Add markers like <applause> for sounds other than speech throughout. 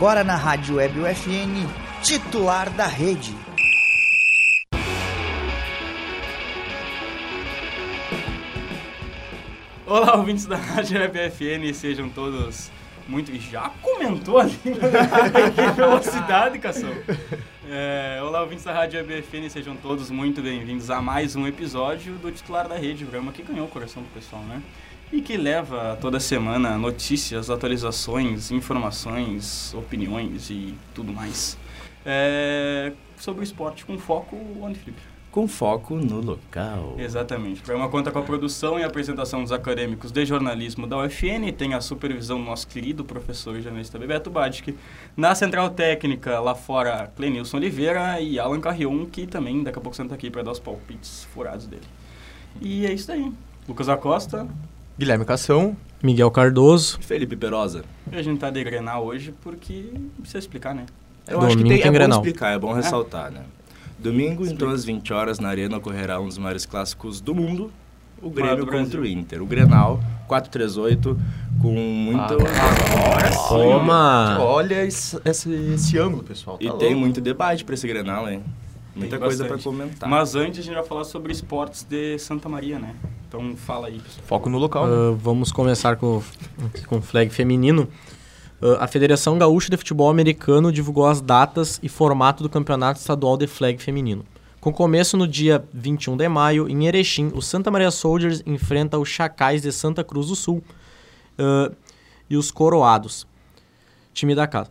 agora na Rádio Web UFN, titular da rede. Olá, ouvintes da Rádio Web UFN, sejam todos muito. Já comentou ali? <laughs> que velocidade, Cação! É, olá, ouvintes da Rádio EBFN, sejam todos muito bem-vindos a mais um episódio do Titular da Rede, programa que ganhou o coração do pessoal, né? E que leva toda semana notícias, atualizações, informações, opiniões e tudo mais. É, sobre o esporte com foco onde, Felipe? com foco no local. Exatamente. O programa conta com a produção e apresentação dos acadêmicos de jornalismo da UFN, tem a supervisão do nosso querido professor e jornalista Bebeto Badic. Na central técnica, lá fora, Clenilson Oliveira e Alan Carrion, que também daqui a pouco senta aqui para dar os palpites furados dele. E é isso aí. Lucas Acosta. Guilherme Cação. Miguel Cardoso. Felipe Perosa. E a gente tá de Grenal hoje porque precisa explicar, né? Eu Domingo acho que tem, tem é Grenal. bom explicar, é bom ressaltar, é. né? Domingo, então, às 20 horas, na Arena, ocorrerá um dos maiores clássicos do mundo, o Grêmio contra o Inter. O Grenal, 438, com muito... Ah, Toma! Olha esse, esse, esse ângulo, pessoal. Tá e louco. tem muito debate para esse Grenal, hein? Muita tem coisa para comentar. Mas antes a gente vai falar sobre esportes de Santa Maria, né? Então fala aí, pessoal. Foco no local. Uh, vamos começar com, com o flag feminino. Uh, a Federação Gaúcha de Futebol Americano divulgou as datas e formato do Campeonato Estadual de Flag Feminino. Com começo no dia 21 de maio, em Erechim, o Santa Maria Soldiers enfrenta os Chacais de Santa Cruz do Sul uh, e os Coroados, time da casa.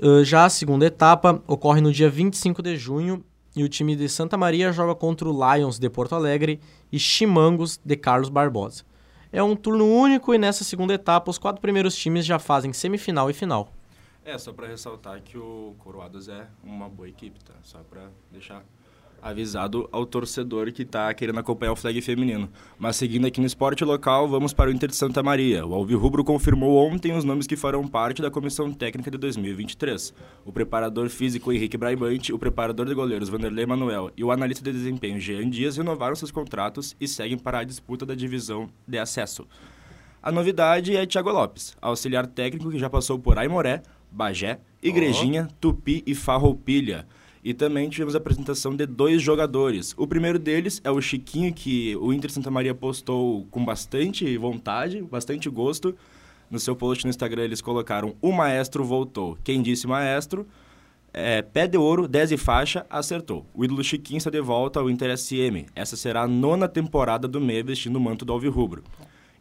Uh, já a segunda etapa ocorre no dia 25 de junho e o time de Santa Maria joga contra o Lions de Porto Alegre e Chimangos de Carlos Barbosa. É um turno único e nessa segunda etapa os quatro primeiros times já fazem semifinal e final. É, só para ressaltar que o Coroados é uma boa equipe, tá? Só para deixar avisado ao torcedor que está querendo acompanhar o flag feminino. Mas seguindo aqui no esporte local, vamos para o Inter de Santa Maria. O Alvirrubro confirmou ontem os nomes que farão parte da comissão técnica de 2023. O preparador físico Henrique Braibante, o preparador de goleiros Vanderlei Manuel e o analista de desempenho Jean Dias renovaram seus contratos e seguem para a disputa da divisão de acesso. A novidade é Thiago Lopes, auxiliar técnico que já passou por Aimoré, Bagé, Igrejinha. Tupi e Farroupilha. E também tivemos a apresentação de dois jogadores. O primeiro deles é o Chiquinho, que o Inter Santa Maria postou com bastante vontade, bastante gosto. No seu post no Instagram eles colocaram: O maestro voltou. Quem disse maestro? É, pé de ouro, 10 e faixa, acertou. O ídolo Chiquinho está de volta ao Inter SM. Essa será a nona temporada do meio vestindo o manto do Alvirrubro.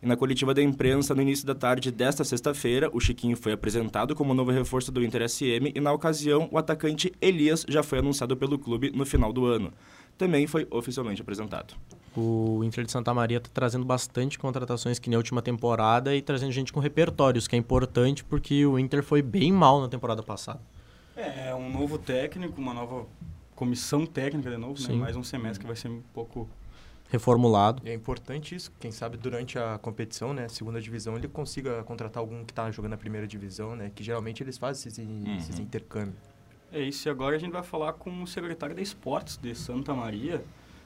E na coletiva da imprensa, no início da tarde desta sexta-feira, o Chiquinho foi apresentado como novo reforço do Inter SM e, na ocasião, o atacante Elias já foi anunciado pelo clube no final do ano. Também foi oficialmente apresentado. O Inter de Santa Maria está trazendo bastante contratações que na última temporada e trazendo gente com repertórios, que é importante porque o Inter foi bem mal na temporada passada. É, é um novo técnico, uma nova comissão técnica de novo, né? mais um semestre que vai ser um pouco reformulado. E é importante isso, quem sabe durante a competição, né, segunda divisão, ele consiga contratar algum que está jogando na primeira divisão, né, que geralmente eles fazem esses, uhum. esses intercâmbios. É isso, e agora a gente vai falar com o secretário de Esportes de Santa Maria,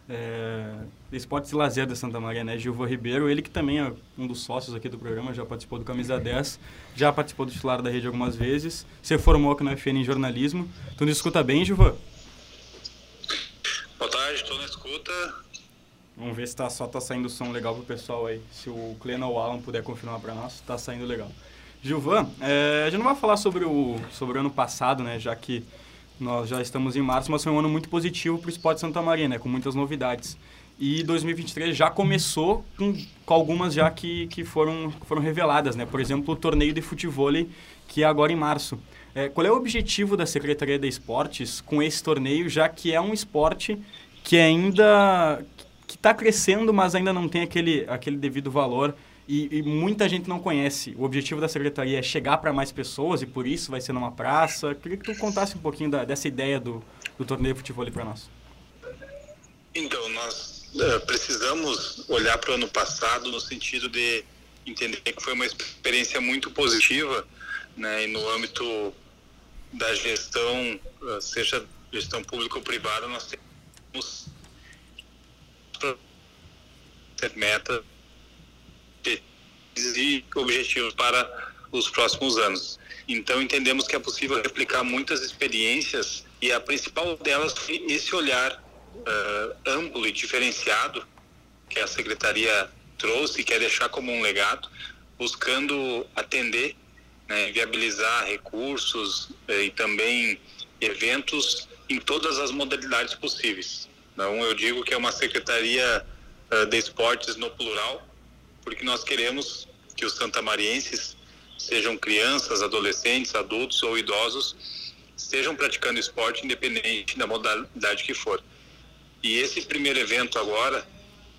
é, Esportes e Lazer de Santa Maria, né, Gilva Ribeiro, ele que também é um dos sócios aqui do programa, já participou do Camisa 10, já participou do titular da rede algumas vezes, se formou aqui no FN em jornalismo. Tu nos escuta bem, Gilva? Boa tarde, estou na escuta. Vamos ver se tá, só tá saindo som legal pro pessoal aí. Se o Clena ou o Alan puder confirmar para nós, tá saindo legal. Gilvan, é, a gente não vai falar sobre o, sobre o ano passado, né? Já que nós já estamos em março, mas foi um ano muito positivo para o esporte Santa Maria, né? Com muitas novidades. E 2023 já começou com, com algumas já que, que foram, foram reveladas, né? Por exemplo, o torneio de futebol, que é agora em março. É, qual é o objetivo da Secretaria de Esportes com esse torneio, já que é um esporte que ainda que está crescendo, mas ainda não tem aquele, aquele devido valor e, e, muita gente não conhece. O objetivo da secretaria é chegar para mais pessoas e por isso vai ser numa praça. Queria que tu contasse um pouquinho da, dessa ideia do, do torneio de futebol para nós. Então, nós uh, precisamos olhar para o ano passado no sentido de entender que foi uma experiência muito positiva, né, e no âmbito da gestão, uh, seja gestão pública ou privada, nós temos ter meta e objetivos para os próximos anos. Então entendemos que é possível replicar muitas experiências e a principal delas foi esse olhar uh, amplo e diferenciado que a secretaria trouxe e quer deixar como um legado, buscando atender, né, viabilizar recursos eh, e também eventos em todas as modalidades possíveis. Então eu digo que é uma secretaria uh, de esportes no plural, porque nós queremos que os santamarienses sejam crianças, adolescentes, adultos ou idosos, estejam praticando esporte independente da modalidade que for. E esse primeiro evento agora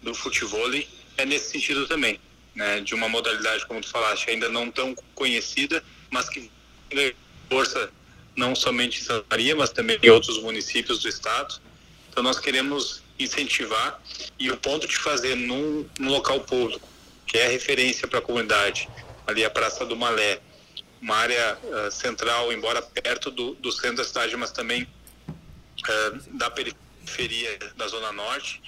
do futebol é nesse sentido também, né? De uma modalidade, como tu falaste, ainda não tão conhecida, mas que força não somente em Santa Maria, mas também em outros municípios do estado. Então nós queremos incentivar e o ponto de fazer num, num local público, que é referência para a comunidade, ali a Praça do Malé, uma área uh, central, embora perto do, do, centro da cidade, mas também uh, da periferia da Zona Norte,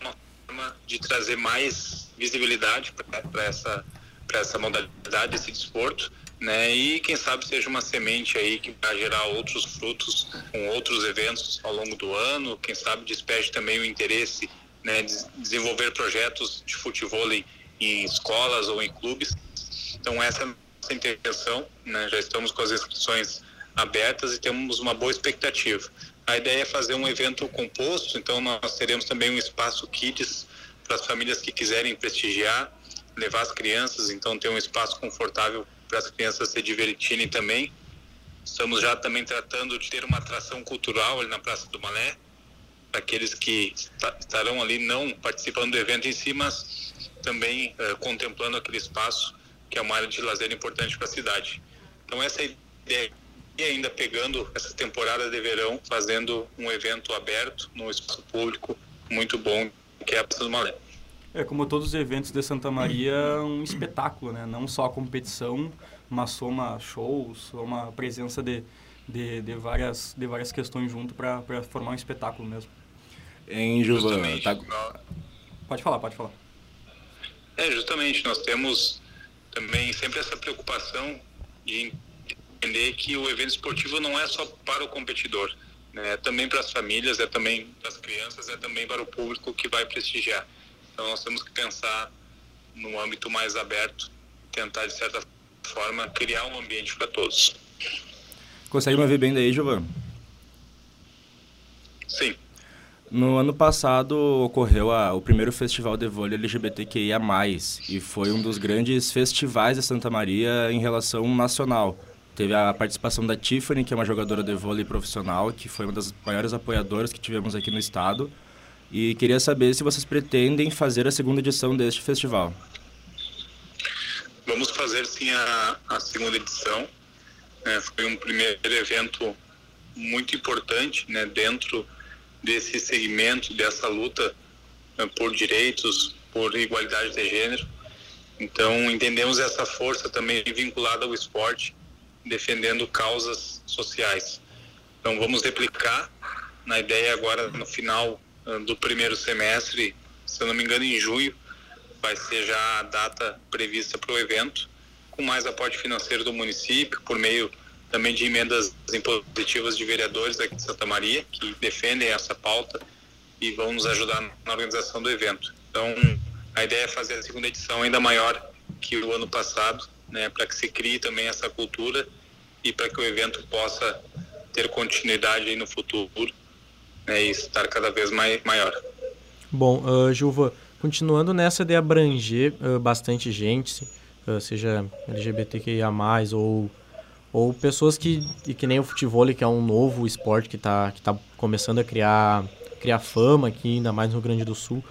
uma forma de trazer mais visibilidade para essa, essa modalidade, esse desporto, né? E quem sabe seja uma semente aí que vai gerar outros frutos com outros eventos ao longo do ano, quem sabe desperte também o interesse, né, de desenvolver projetos de futebol em escolas ou em clubes então essa é a nossa intenção, né? já estamos com as inscrições abertas e temos uma boa expectativa. A ideia é fazer um evento composto, então nós teremos também um espaço kids para as famílias que quiserem prestigiar, levar as crianças, então ter um espaço confortável para as crianças se divertirem também. Estamos já também tratando de ter uma atração cultural ali na Praça do Malé, para aqueles que estarão ali não participando do evento em si, mas também uh, contemplando aquele espaço que é uma área de lazer importante para a cidade. Então essa ideia e ainda pegando essa temporada de verão, fazendo um evento aberto no espaço público muito bom, que é a Praça do Malé. É, como todos os eventos de Santa Maria, um espetáculo, né? Não só a competição, mas soma shows, soma presença de, de, de, várias, de várias questões junto para formar um espetáculo mesmo. Em Juvan, tá... Pode falar, pode falar. É, justamente, nós temos também sempre essa preocupação de entender que o evento esportivo não é só para o competidor, né? é também para as famílias, é também para as crianças, é também para o público que vai prestigiar. Então nós temos que pensar num âmbito mais aberto, tentar de certa forma criar um ambiente para todos. Consegue me ver bem daí, Giovanni? Sim. No ano passado ocorreu a, o primeiro festival de vôlei LGBTQIA+, e foi um dos grandes festivais de Santa Maria em relação nacional. Teve a participação da Tiffany, que é uma jogadora de vôlei profissional, que foi uma das maiores apoiadoras que tivemos aqui no estado. E queria saber se vocês pretendem fazer a segunda edição deste festival. Vamos fazer sim a, a segunda edição. É, foi um primeiro evento muito importante né, dentro desse segmento, dessa luta né, por direitos, por igualdade de gênero. Então, entendemos essa força também vinculada ao esporte, defendendo causas sociais. Então, vamos replicar na ideia agora no final do primeiro semestre, se eu não me engano, em junho, vai ser já a data prevista para o evento, com mais aporte financeiro do município, por meio também de emendas impositivas de vereadores aqui de Santa Maria, que defendem essa pauta e vão nos ajudar na organização do evento. Então, a ideia é fazer a segunda edição ainda maior que o ano passado, né, para que se crie também essa cultura e para que o evento possa ter continuidade no futuro né, e estar cada vez mais maior. Bom, uh, continuando nessa de abranger uh, bastante gente, uh, seja LGBTQIA+, ou ou pessoas que, que nem o futebol, que é um novo esporte que está que tá começando a criar, criar fama aqui, ainda mais no Rio Grande do Sul,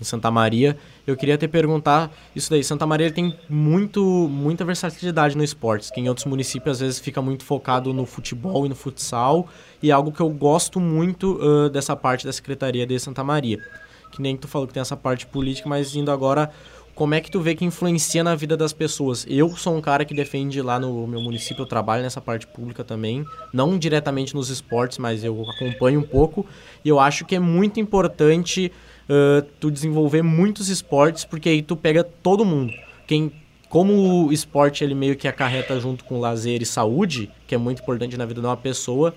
em Santa Maria. Eu queria te perguntar isso daí. Santa Maria tem muito, muita versatilidade no esporte, que em outros municípios às vezes fica muito focado no futebol e no futsal, e é algo que eu gosto muito uh, dessa parte da Secretaria de Santa Maria. Que nem tu falou que tem essa parte política, mas indo agora como é que tu vê que influencia na vida das pessoas? Eu sou um cara que defende lá no meu município, eu trabalho nessa parte pública também, não diretamente nos esportes, mas eu acompanho um pouco, e eu acho que é muito importante uh, tu desenvolver muitos esportes, porque aí tu pega todo mundo. Quem como o esporte ele meio que acarreta junto com lazer e saúde, que é muito importante na vida de uma pessoa,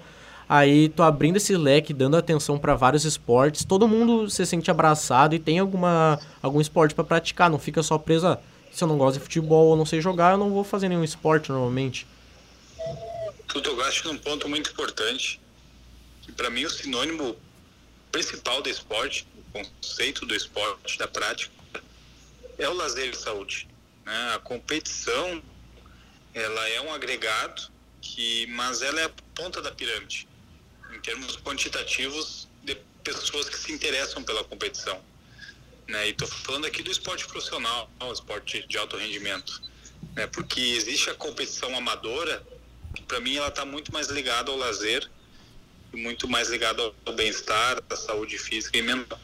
aí tô abrindo esse leque, dando atenção para vários esportes, todo mundo se sente abraçado e tem alguma algum esporte para praticar, não fica só preso a, se eu não gosto de futebol ou não sei jogar, eu não vou fazer nenhum esporte normalmente. Tu tocaste num ponto muito importante, que para mim o sinônimo principal do esporte, conceito do esporte, da prática, é o lazer e saúde. Né? A competição, ela é um agregado, que, mas ela é a ponta da pirâmide, em termos quantitativos de pessoas que se interessam pela competição. Né? E estou falando aqui do esporte profissional, o esporte de alto rendimento. Né? Porque existe a competição amadora, que para mim ela está muito mais ligada ao lazer, muito mais ligada ao bem-estar, à saúde física e mental.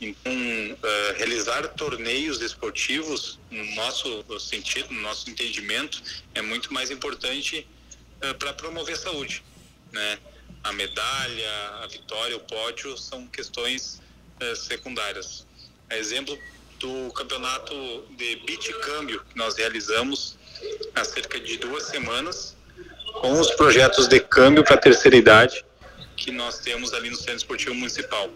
Então, uh, realizar torneios esportivos, no nosso sentido, no nosso entendimento, é muito mais importante uh, para promover a saúde. Né? A medalha, a vitória, o pódio são questões uh, secundárias. A exemplo do campeonato de beach câmbio que nós realizamos há cerca de duas semanas, com os projetos de câmbio para a terceira idade que nós temos ali no Centro Esportivo Municipal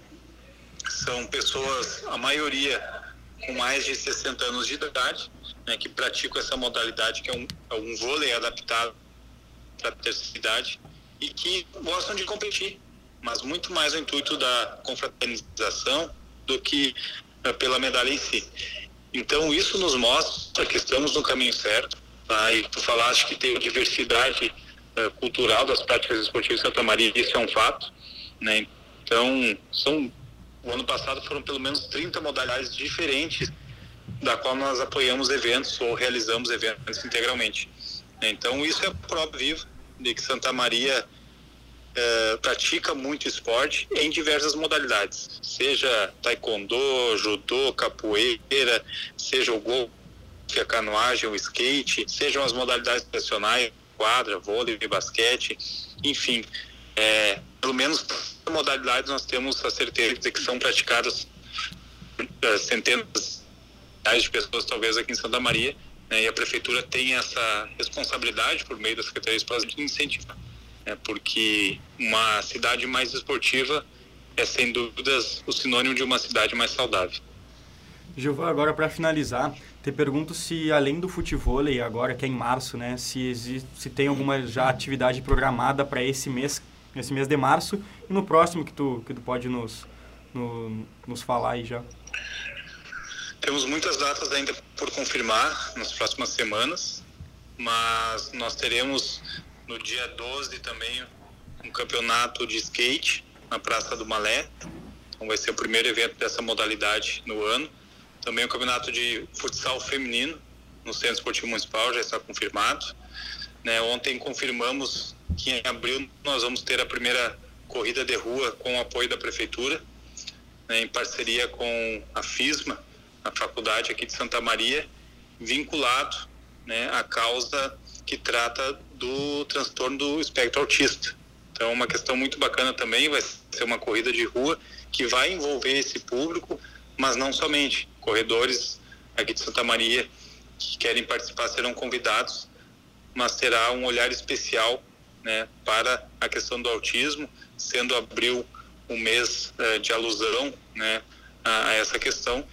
são pessoas, a maioria com mais de 60 anos de idade, né, que praticam essa modalidade que é um, é um vôlei adaptado para a terceira idade e que gostam de competir, mas muito mais no intuito da confraternização do que uh, pela medalha em si. Então isso nos mostra que estamos no caminho certo. Tá? E tu falaste que tem diversidade uh, cultural das práticas esportivas em Santa Maria, isso é um fato. Né? Então são o ano passado foram pelo menos 30 modalidades diferentes da qual nós apoiamos eventos ou realizamos eventos integralmente. Então isso é prova viva de que Santa Maria eh, pratica muito esporte em diversas modalidades, seja taekwondo, judô, capoeira, seja o golfe, a canoagem, o skate, sejam as modalidades tradicionais, quadra, vôlei, basquete, enfim, é, pelo menos modalidades nós temos a certeza de que são praticadas uh, centenas de pessoas, talvez aqui em Santa Maria, né, e a prefeitura tem essa responsabilidade por meio da Secretaria de Esporte de incentivar, né, porque uma cidade mais esportiva é sem dúvidas o sinônimo de uma cidade mais saudável. Gilvan, agora para finalizar, te pergunto se além do futebol agora que é em março, né, se existe, se tem alguma já atividade programada para esse mês nesse mês de março e no próximo que tu, que tu pode nos, no, nos falar aí já. Temos muitas datas ainda por confirmar nas próximas semanas, mas nós teremos no dia 12 também um campeonato de skate na Praça do Malé. Então vai ser o primeiro evento dessa modalidade no ano. Também o um campeonato de futsal feminino no Centro Esportivo Municipal já está confirmado. Né, ontem confirmamos que em abril nós vamos ter a primeira corrida de rua com o apoio da prefeitura, né, em parceria com a FISMA, a faculdade aqui de Santa Maria, vinculado né, à causa que trata do transtorno do espectro autista. Então, uma questão muito bacana também vai ser uma corrida de rua que vai envolver esse público, mas não somente. Corredores aqui de Santa Maria que querem participar serão convidados, mas terá um olhar especial né, para a questão do autismo, sendo abril um mês uh, de alusão né, a, a, essa questão.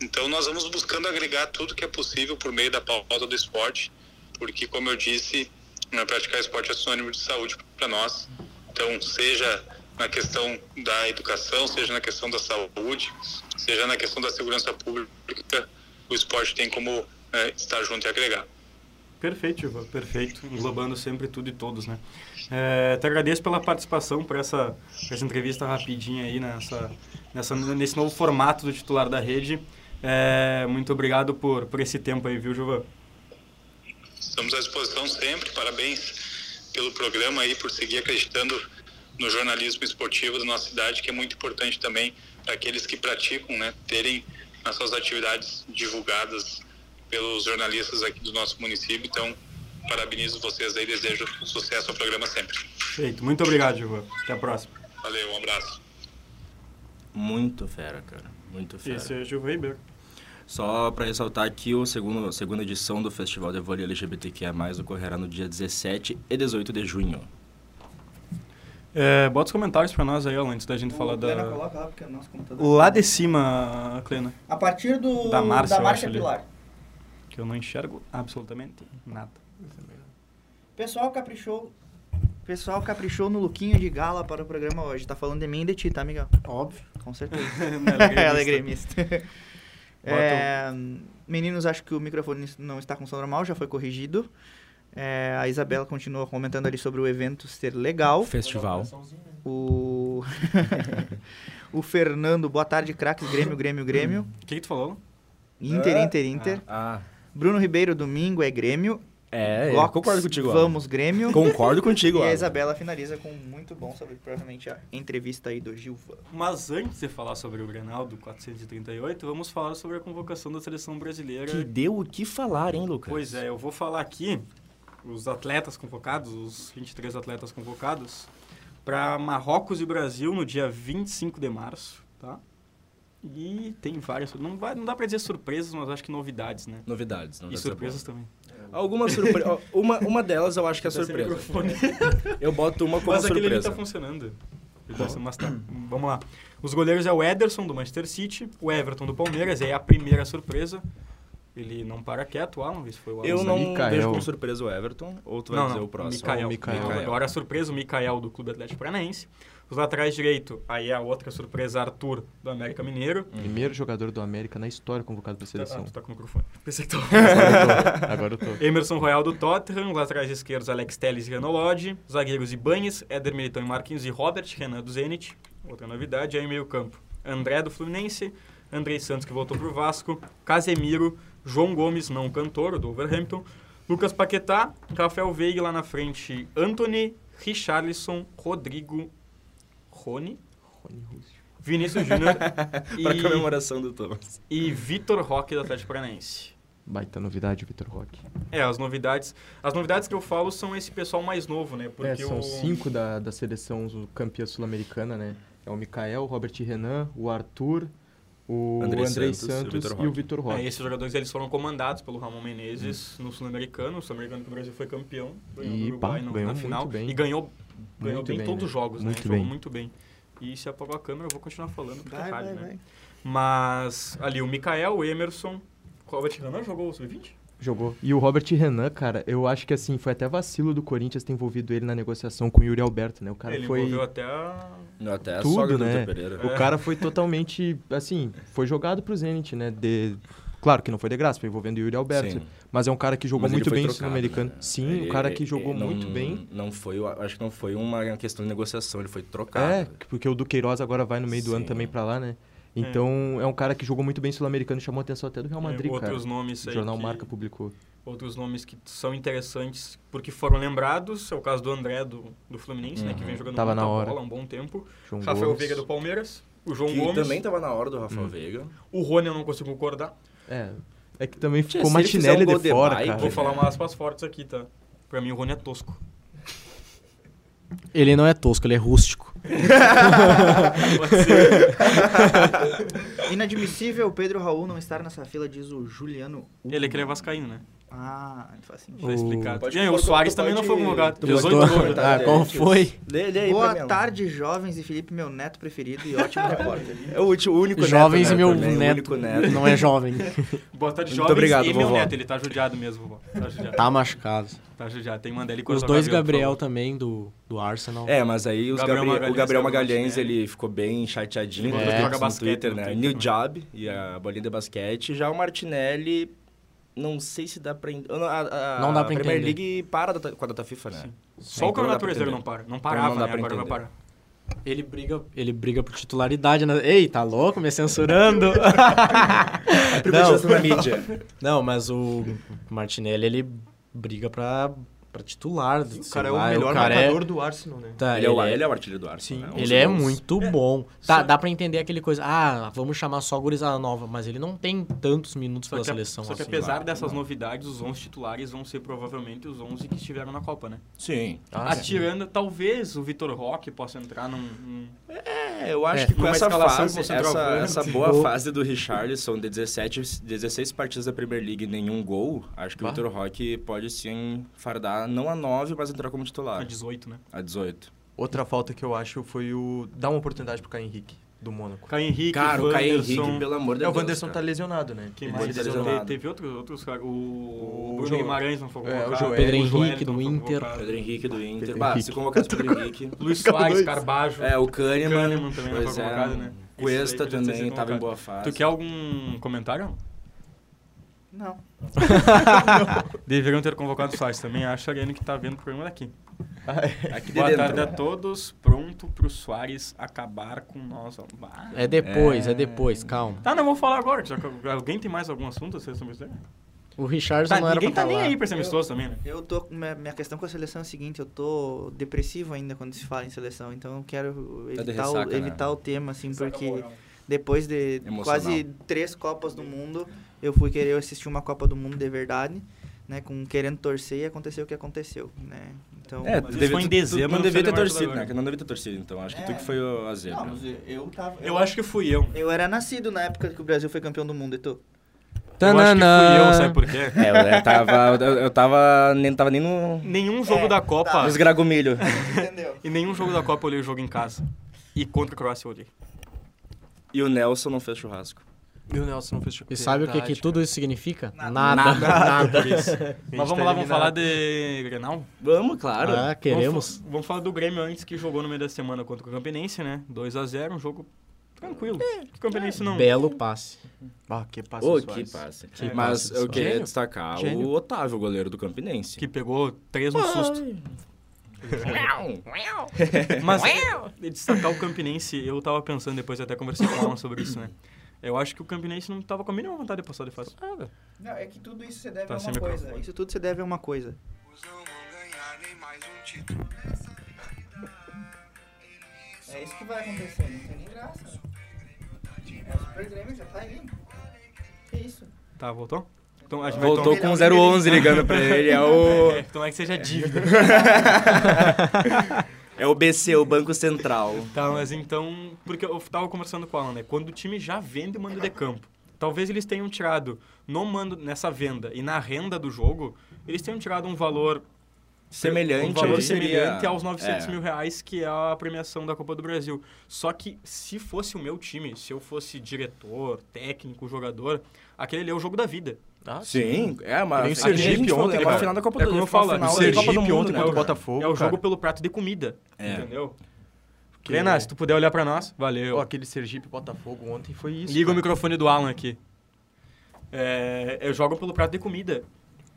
Então, nós vamos buscando agregar tudo que é possível por meio da pauta do esporte, porque, como eu disse, né, praticar esporte é sinônimo de saúde para nós. Então, seja na questão da educação, seja na questão da saúde, seja na questão da segurança pública, o esporte tem como uh, estar junto e agregar. Perfeito, Ivan, perfeito. Englobando sempre tudo e todos, né? É, te agradeço pela participação, por essa, por essa entrevista rapidinha aí, nessa, nessa, nesse novo formato do titular da rede. É, muito obrigado por, por esse tempo aí, viu, Gilvan? Estamos à disposição sempre. Parabéns pelo programa aí, por seguir acreditando no jornalismo esportivo da nossa cidade, que é muito importante também para aqueles que praticam, né, terem as suas atividades divulgadas pelos jornalistas aqui do nosso município. Então, parabenizo vocês aí, desejo sucesso ao programa sempre. Feito. Muito obrigado, Gilvan. Até a próxima. Valeu, um abraço. Muito fera, cara. Muito fera. Esse é Gilvan Ribeiro. Só para ressaltar que o segundo, a segunda edição do Festival de Vôlei LGBTQIA+, ocorrerá no dia 17 e 18 de junho. É, bota os comentários pra nós aí, Alan, antes da gente falar da... coloca lá, porque é o nosso computador. Lá de cima, Clena, A partir do, Da Márcia, eu Márcia acho ali. Eu não enxergo absolutamente nada. Pessoal caprichou. Pessoal caprichou no lookinho de gala para o programa hoje. Tá falando de mim e de ti, tá, Miguel? Óbvio. Com certeza. Ela é gremista. É, meninos, acho que o microfone não está com som normal, já foi corrigido. É, a Isabela continua comentando ali sobre o evento ser legal. Festival. O, <laughs> o Fernando, boa tarde, craques, Grêmio, Grêmio, Grêmio. O que, que tu falou? Inter, Inter, Inter. Ah, Bruno Ribeiro, domingo é Grêmio. é, eu Gox, concordo contigo, Alan. Vamos, Grêmio. Concordo contigo, <laughs> E a. Isabela finaliza com muito bom sobre provavelmente a entrevista aí do Gilvan. Mas antes de falar sobre o Grenal do 438, vamos falar sobre a convocação da seleção brasileira. Que deu o que falar, hein, Lucas? Pois é, eu vou falar aqui os atletas convocados, os 23 atletas convocados, para Marrocos e Brasil no dia 25 de março, tá? E tem várias, não, vai, não dá pra dizer surpresas, mas acho que novidades, né? Novidades. Não e surpresas dizer também. Algumas surpresas. uma, uma delas eu acho que é <laughs> Tá surpresa. microfone. Eu boto uma como Mas aquele ali surpresa. tá funcionando. Ele tá- mas tá. Vamos lá. Os goleiros é o Ederson, do Manchester City, o Everton, do Palmeiras, é a primeira surpresa. Ele não para quieto, Alan, isso foi o Alan. Eu não Mikael. vejo como surpresa o Everton, ou tu vai não, dizer não, o próximo? Mikael. Mikael. Não, Agora a surpresa, o Mikael do Clube Atlético Paranaense. Os laterais direito, aí a outra surpresa, Arthur, do América Mineiro. Primeiro jogador do América na história convocado pra Ah, seleção. tu tá com o microfone. Pensei que tu... Agora eu tô. <laughs> Emerson Royal do Tottenham, laterais esquerdos Alex Telles e Renan Lodge, zagueiros Ibanes, Éder Militão e Marquinhos e Robert, Renan do Zenit, outra novidade, aí meio campo, André do Fluminense, Andrei Santos que voltou pro Vasco, Casemiro, João Gomes, não cantor, do Overhampton, Lucas Paquetá, Rafael Veiga lá na frente, Anthony, Richarlison, Rodrigo, Rony, Vinícius Júnior <laughs> Pra e, comemoração do Thomas. e Vitor Roque do Atlético Paranaense. Baita novidade, Vitor Roque. É, as novidades. As novidades que eu falo são esse pessoal mais novo, né? É, Porque são o... cinco da, da seleção campeã sul-americana, né? É o Mikael, o Robert Renan, o Arthur, o Andrei Andrei, Santos Santos, e o Vitor e Roque. É, esses jogadores eles foram comandados pelo Ramon Menezes no Sul-Americano. O Sul-Americano que o Brasil foi campeão. Ganhou E, do Uruguai pá, no- ganhou na final. bem. E ganhou, ganhou Muito bem, bem, todos né? os jogos, Muito né? Jogou bem. muito bem. E se apagou a câmera, eu vou continuar falando, porque é Vai, rádio, vai, né? vai. Mas ali o Mikael, o Emerson... O Robert Renan jogou o Sub-20? Jogou. E o Robert Renan, cara, eu acho que assim, foi até vacilo do Corinthians ter envolvido ele na negociação com o Yuri Alberto, né? O cara Ele foi. envolveu até a... Não, Até a Tudo, sogra do né? O cara foi totalmente, assim, foi jogado pro Zenit, né? De... Claro que não foi de graça, foi envolvendo o Yuri Alberto. Sim. Mas é um cara que jogou Mas muito bem no trocado, Sul-Americano. né? Sim, Ele- um cara que ele- jogou não- muito bem. Não foi, eu acho que não foi uma questão de negociação, ele foi trocado. É, porque o Duqueiroz agora vai no meio do ano Sim. também pra lá, né? Então é. um cara que jogou muito bem sul-americano, chamou a atenção até do Real Madrid, é, cara. outros nomes O jornal que- Marca publicou. outros nomes que são interessantes porque foram lembrados. É o caso do André do, do Fluminense, né? Que vem jogando Tava muita na hora. bola há um bom tempo. João Rafael Gomes. Veiga do Palmeiras. O João Que Gomes. também tava na hora do Rafael Veiga. O Rony eu não consigo concordar. É. É que também Tia, ficou fizer Martinelli um de de fora, bike, cara. Vou falar umas aspas fortes aqui, tá? Pra mim o Rony é tosco. Ele não é tosco, ele é rústico. <laughs> Inadmissível o Pedro Raul não estar nessa fila, diz o Juliano. Ele é que ele é vascaíno, né? Ah, faz sentido. Tá explicado. Pode- e aí, o Soares também não pode- foi convocado. tu 18 pode- gols. Ah, qual foi? Lê, lê aí Boa tarde, jovens e Felipe, meu neto preferido e ótimo <laughs> repórter. É o último- o único Jovens neto, e né, meu também, o neto, neto. não é <laughs> jovem. Boa tarde, Muito jovens. obrigado, e meu vovó. neto, ele tá judiado mesmo, vovó. Tá judiado. Tá machucado. Tá judiado. Tem que mandar ele Os dois Gabriel também do, do Arsenal. É, mas aí os Gabriel Gabriel- Magalhães o Gabriel é Magalhães, ele ficou bem chateadinho Ele no, É. Twitter, né? New né? Job e a bolinha de basquete. Já o Martinelli, não sei se dá pra... A, a, Não dá pra A Premier entender. League para da- com a data FIFA, né? Só o Então Campeonato Brasileiro não para. Não Então parava, não dá né? pra Agora vai parar. Ele briga, ele briga por titularidade. Né? Ei, tá louco? Me censurando. <laughs> Privilegiação da mídia. Não, mas o Martinelli, ele briga pra, pra titular. O cara é o lá, melhor é- marcador do Arsenal, né? Tá, Ele é, o, ele é o artilheiro do Arsenal, Sim. né? Ele Onze é gols. muito bom. Tá, dá pra entender aquele coisa. Ah, vamos chamar só a gurizada nova. Mas ele não tem tantos minutos Só pela que, a- seleção só que assim. apesar claro, dessas não. novidades, os 11 titulares vão ser provavelmente os 11 que estiveram na Copa, né? Sim. Ah, sim. Atirando, talvez o Vitor Roque possa entrar num... num- É, eu acho É, que com uma essa escalação fase, com essa, essa boa Gol. fase do Richarlison de 17, 16 partidas da Premier League e nenhum gol, acho que Bah. o Vitor Roque pode sim fardar não a 9, mas entrar como A titular. 18, né? A 18. Outra falta que eu acho foi o dar uma oportunidade pro Caio Henrique, do Mônaco. Caio Henrique, Cara, o Caio Wanderson, Henrique, pelo amor de É, o Deus. Wanderson cara. tá lesionado, né? Quem Ele mais? tá lesionado. Teve outros, outros caras. O, O Bruno Guimarães não foi É, o convocado. Joel. Pedro Henrique, do Inter. convocado. Pedro Henrique do Inter. Bah, se convocasse o Pedro Henrique. Luiz Soares. Carbajo. É, o Kahneman. Kahneman também não foi é, convocado, né? Cuesta também tava em convocado. boa fase. Tu quer algum comentário? Não. <laughs> Deveriam ter convocado o Soares. Também acho Ariane que tá vendo o programa daqui. Aqui Boa dentro. tarde a todos. Pronto pro Soares acabar com nós. É depois, é, É. depois, calma. Tá, não vou falar agora. Já que alguém tem mais algum assunto a ser isso? aí? O Richardson Tá, não era ninguém pra tá tá nem aí pra esse amistoso também, né? Eu tô. Minha, minha questão com a seleção é a seguinte, eu tô depressivo ainda quando se fala em seleção, então eu quero Tá evitar, ressaca, o, né? evitar o tema, assim, porque depois de Emocional. quase três Copas do Mundo, eu fui querer assistir uma Copa do Mundo de verdade, né? Com, querendo torcer e aconteceu o que aconteceu, né? Então. É, deve, foi em tu- tu dezembro, Não não devia ter torcido, né? Que não devia ter torcido, então. Acho que tu É. que foi o a zebra. Não, mas eu, eu tava. Eu acho que fui eu. Eu era nascido na época que o Brasil foi campeão do mundo, e tu? Eu acho que fui eu, sabe por quê? É, eu, eu tava. Eu, eu tava. Nem tava nem no. Nenhum jogo É, da Copa. tá. Nos gragomilho. <laughs> Entendeu? E nenhum jogo da Copa eu olhei o jogo em casa. E contra a Croácia eu olhei. E o Nelson não fez churrasco. E o Nelson não fez E sabe o que, que tudo isso significa? Nada. Nada. Nada disso. tá Mas vamos lá, vamos falar de Grenal? Vamos, claro. Ah, queremos. Vamos, fa- vamos falar do Grêmio antes que jogou no meio da semana contra o Campinense, né? 2x0, um jogo tranquilo. O Campinense não. Belo passe. Ah, que passe Ô, o que passe. É. Mas eu queria Gênio. destacar Gênio. o Otávio, o goleiro do Campinense. Que pegou três no susto. <laughs> Mas de destacar o Campinense, eu tava pensando depois, até conversei com ela sobre isso, né? Eu acho que o Campinense não tava com a mínima vontade de passar de fase. Não, é que tudo isso você deve Tá a uma coisa. microfone. Isso tudo você deve a uma coisa. É isso que vai acontecer, não tem nem graça. É o Super Grêmio já tá aí. Que isso? Tá, voltou? Então a gente Voltou então- com 011 ligando pra ele. É <laughs> o, É, tomara que seja dívida. <laughs> é o BC, o Banco Central. Tá, mas então. Porque eu tava conversando com ela, né? Quando o time já vende o mando de campo, talvez eles tenham tirado no mando, nessa venda e na renda do jogo, eles tenham tirado um valor. Semelhante. um valor semelhante aos 900 é. mil reais que é a premiação da Copa do Brasil. Só que se fosse o meu time, se eu fosse diretor, técnico, jogador, aquele ali é o jogo da vida. Ah, Sim, é, mas Nem o Sergipe ontem, é cara. a final da Copa É do como eu falo, o Sergipe Mundo, ontem contra o É Botafogo. é o jogo pelo prato de comida. É. Entendeu? Que- se tu puder olhar pra nós, valeu. Ó, aquele Sergipe Botafogo ontem foi isso. Liga o cara. microfone do Alan aqui. É, eu jogo pelo prato de comida.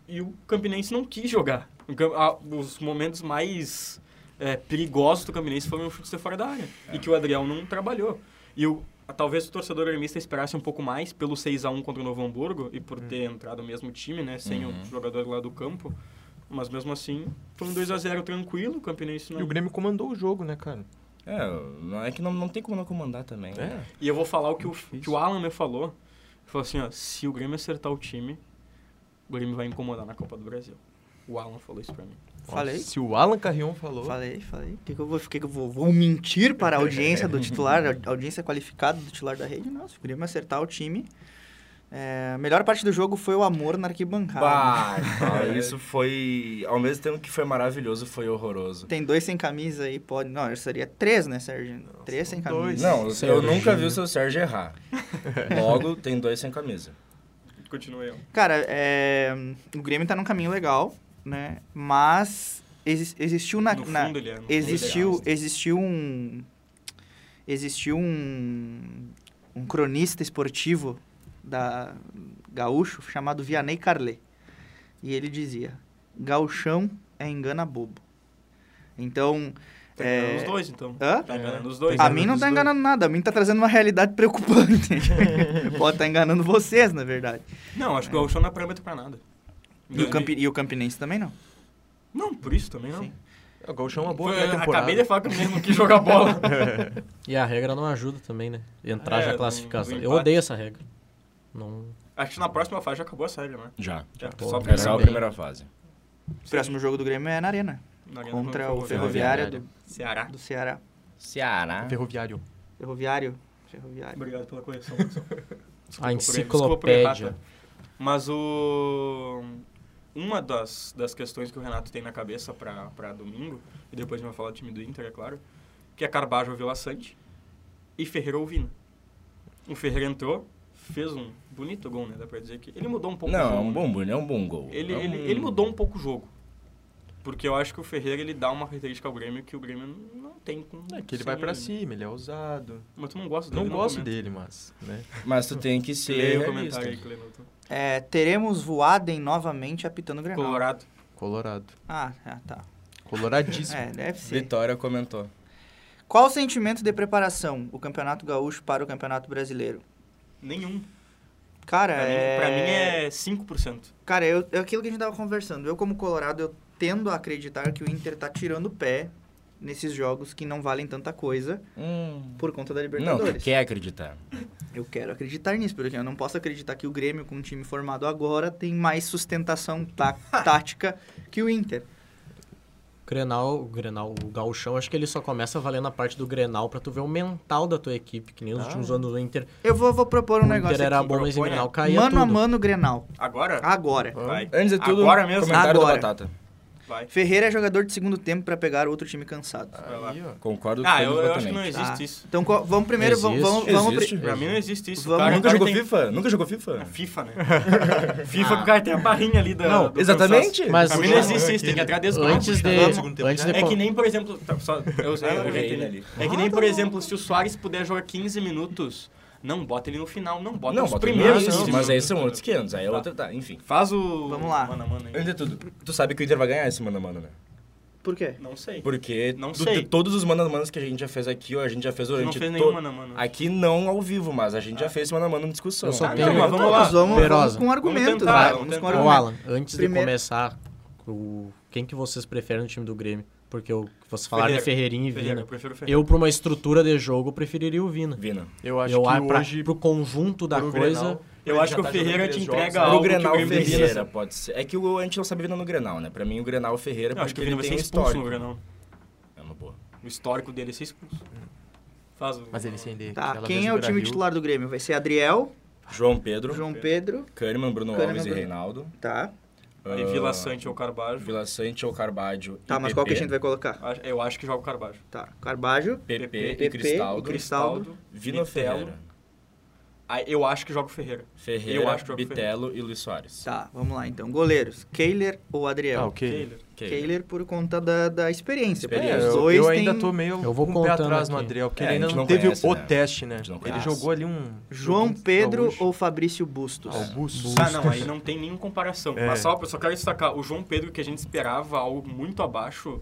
E o Campinense não quis jogar. O Os momentos mais é, perigosos do Campinense foram os chutes de fora da área. E que o Adriel não trabalhou. E o, talvez o torcedor gremista esperasse um pouco mais pelo 6x1 contra o Novo Hamburgo e por ter entrado o mesmo time, né? Sem Uhum. o jogador lá do campo. Mas mesmo assim, foi um 2x0 tranquilo. O Campinense não... E o Grêmio comandou o jogo, né, cara? É, não é que não, não tem como não comandar também. É. E eu vou falar o que o, Difícil. que o Alan me falou. Ele falou assim, ó, se o Grêmio acertar o time, o Grêmio vai incomodar na Copa do Brasil. O Alan falou isso pra mim. Falei. Se o Alan Carrion falou. Falei, falei. O que, que eu vou, que que eu vou, vou mentir para a <laughs> audiência do titular, a audiência qualificada do titular da rede? Não, se o Grêmio acertar o time. é, a melhor parte do jogo foi o amor na arquibancada. Bah, bah, <laughs> isso foi. Ao mesmo tempo que foi maravilhoso, foi horroroso. Tem dois sem camisa aí, pode. Não, seria três, né, Sérgio? três sem dois. camisa. Não, eu nunca vi o seu Sérgio errar. <laughs> Logo, tem dois sem camisa. Continua eu. Cara, é, o Grêmio tá num caminho legal, né? Mas exis- existiu na, No na- fundo ele é. no fundo existiu existiu um existiu um um cronista esportivo da gaúcho chamado Vianney Carlet. E ele dizia: "Gauchão é engana bobo". Então, Tá é, enganando os dois, então. Hã? Tá enganando os dois. a mim não tá dois. enganando nada, a mim tá trazendo uma realidade preocupante. <laughs> Pode estar enganando vocês, na verdade. Não, acho que o Gauchão não é parâmetro pra nada. E o, Campi- e o Campinense também não. Não, por isso também não. Sim. É, O Gauchão é uma boa Foi- pré-temporada. acabei de falar que o mesmo não quis jogar bola. <laughs> E a regra não ajuda também, né? Entrar É, já classificação. Eu odeio essa regra. Não. acho que na próxima fase já acabou a série, né? Já. Já, Pô, só é a primeira fase. O próximo jogo do Grêmio é na Arena, na Arena contra o Ferroviária do, Ceará. do Ceará. Ceará. Ferroviário. Ferroviário. Ferroviário. Obrigado pela correção, <laughs> pessoal. A errar, enciclopédia. tá? Mas o... Uma das, das questões que o Renato tem na cabeça pra domingo, e depois a gente vai falar do time do Inter, é claro, que é Carbajo ou Vila Sante e Ferreira ou Vina. O Ferreira entrou, fez um bonito gol, né? Dá pra dizer que ele mudou um pouco o Não, jogo. é um né? bom, bu- é um bom gol. Ele, É um- ele, ele mudou um pouco o jogo. Porque eu acho que o Ferreira ele dá uma característica ao Grêmio que o Grêmio não tem com. É que ele vai pra ele, né? cima, ele é ousado. Mas tu não gosta dele, Não gosto comenta. dele, mas, né? Mas tu tem que <laughs> ser Leia o comentário aí. É, teremos Voaden novamente apitando o Grenal. Colorado. Colorado. Ah, é, tá. Coloradíssimo. <laughs> É, deve ser. Vitória comentou. Qual o sentimento de preparação, o Campeonato Gaúcho para o Campeonato Brasileiro? Nenhum. Cara, Pra, é... mim, pra mim é 5%. Cara, eu, é aquilo que a gente tava conversando. Eu, como Colorado, eu tendo a acreditar que o Inter tá tirando o pé nesses jogos que não valem tanta coisa Hum. por conta da Não, tu Libertadores. quer acreditar. Eu quero acreditar nisso, porque eu não posso acreditar que o Grêmio, com um time formado agora, tem mais sustentação tá- <laughs> tática que o Inter. Grenal, o Grenal, o Gauchão, acho que ele só começa valendo a parte do Grenal pra tu ver o mental da tua equipe, que nem nos Ah. últimos anos do Inter. Eu vou, vou propor um o negócio Inter era aqui. bom, mas em Proponha. Grenal caía Mano a tudo. mano Grenal. Agora? Agora. Vai. Antes de tudo, Agora mesmo? comentário Agora. da Batata. Vai. Ferreira é jogador de segundo tempo pra pegar outro time cansado. Ó. Concordo Ah, com eu, eu acho que não existe Tá. isso. Então, vamos primeiro, vamos, Existe. vamos, vamos Existe? Pra mim não existe isso. Vamos- cara, Nunca jogou tem... FIFA? Nunca jogou É FIFA? FIFA, né? <laughs> FIFA que o cara tem a barrinha ali da, Não, do Exatamente. cansaço. Mas Pra mim não existe isso, tem que entrar desde o antes de, tempo antes de É que nem, por exemplo... tá, só- eu, eu, Ah, eu eu errei entendi. ali. É que nem, por exemplo, se o Soares puder jogar 15 minutos, não, bota ele no final, não, bota não, os bota primeiros não, 15 mas aí são outros 500, aí é Tá. outra, tá, enfim. Faz o... Vamos lá. Mano mano aí. Antes de tudo, tu sabe que o Inter vai ganhar esse mano a mano, né? Por quê? Não sei. Porque Não do- sei. de todos os mano a manos que a gente já fez aqui, a gente já fez Tu não durante fez to- nenhum mano a mano. Aqui não ao vivo, mas a gente já fez mano a mano em discussão. Eu só Ah, tenho- não, mas vamos lá. Vamos, vamos com argumento. tentar, vai, vamos vamos com tentar. Ô, argumento. Alan, antes Primeiro- de começar, o... quem que vocês preferem no time do Grêmio? Porque eu, vocês falaram de Ferreira. Ferreirinha e Ferreira, Vina. eu prefiro o Ferreira. Eu, pra uma estrutura de jogo, preferiria o Vina. Vina. Eu acho eu, que pra, hoje, pro conjunto da pro coisa... Grenal, Eu acho que o tá Ferreira jogando te entrega jogos, algo que o Grenal Grêmio precisa. Ferreira, <laughs> pode ser. É que o, a gente não sabe Vina no Grenal, né? Pra mim o Grenal Ferreira, Eu acho que o ele vai ser um expulso no histórico. Grenal. É uma boa. O histórico dele é ser expulso. Faz o... Mas ele sem. Tá, quem é o time titular do Grêmio? Vai ser Adriel, João Pedro, João Pedro, Kahneman, Bruno Kahneman, Alves e Reinaldo. tá. Aí Ah, Vila Sante ou Carbajo. Vila Sante ou Carbajo Tá, e mas PP, qual que a gente vai colocar? Acho- Eu acho que joga o Carbajo. Tá, Carbajo, PP, PP, e Cristaldo. Cristaldo. Vino Bitelo. Ferreira. Aí eu acho que joga o Ferreira. Ferreira, Eu acho que joga o Bitelo e Luiz Soares. Tá, vamos lá então. Goleiros, Kehler ou Adriel? Ah. Taylor. Kehler. Kehler por conta da, da experiência. Experiência. É, eu, dois eu ainda tô meio Eu vou com o pé contando atrás no aqui. Adriel, porque É, ele ainda não não teve conhece, o né? teste, né? Ele jogou ali um... João Pedro gaúcho. ou Fabrício Bustos? Ah, o Bustos. Ah, não, aí não tem nenhuma comparação. É. Mas só, eu só quero destacar, o João Pedro, que a gente esperava algo muito abaixo,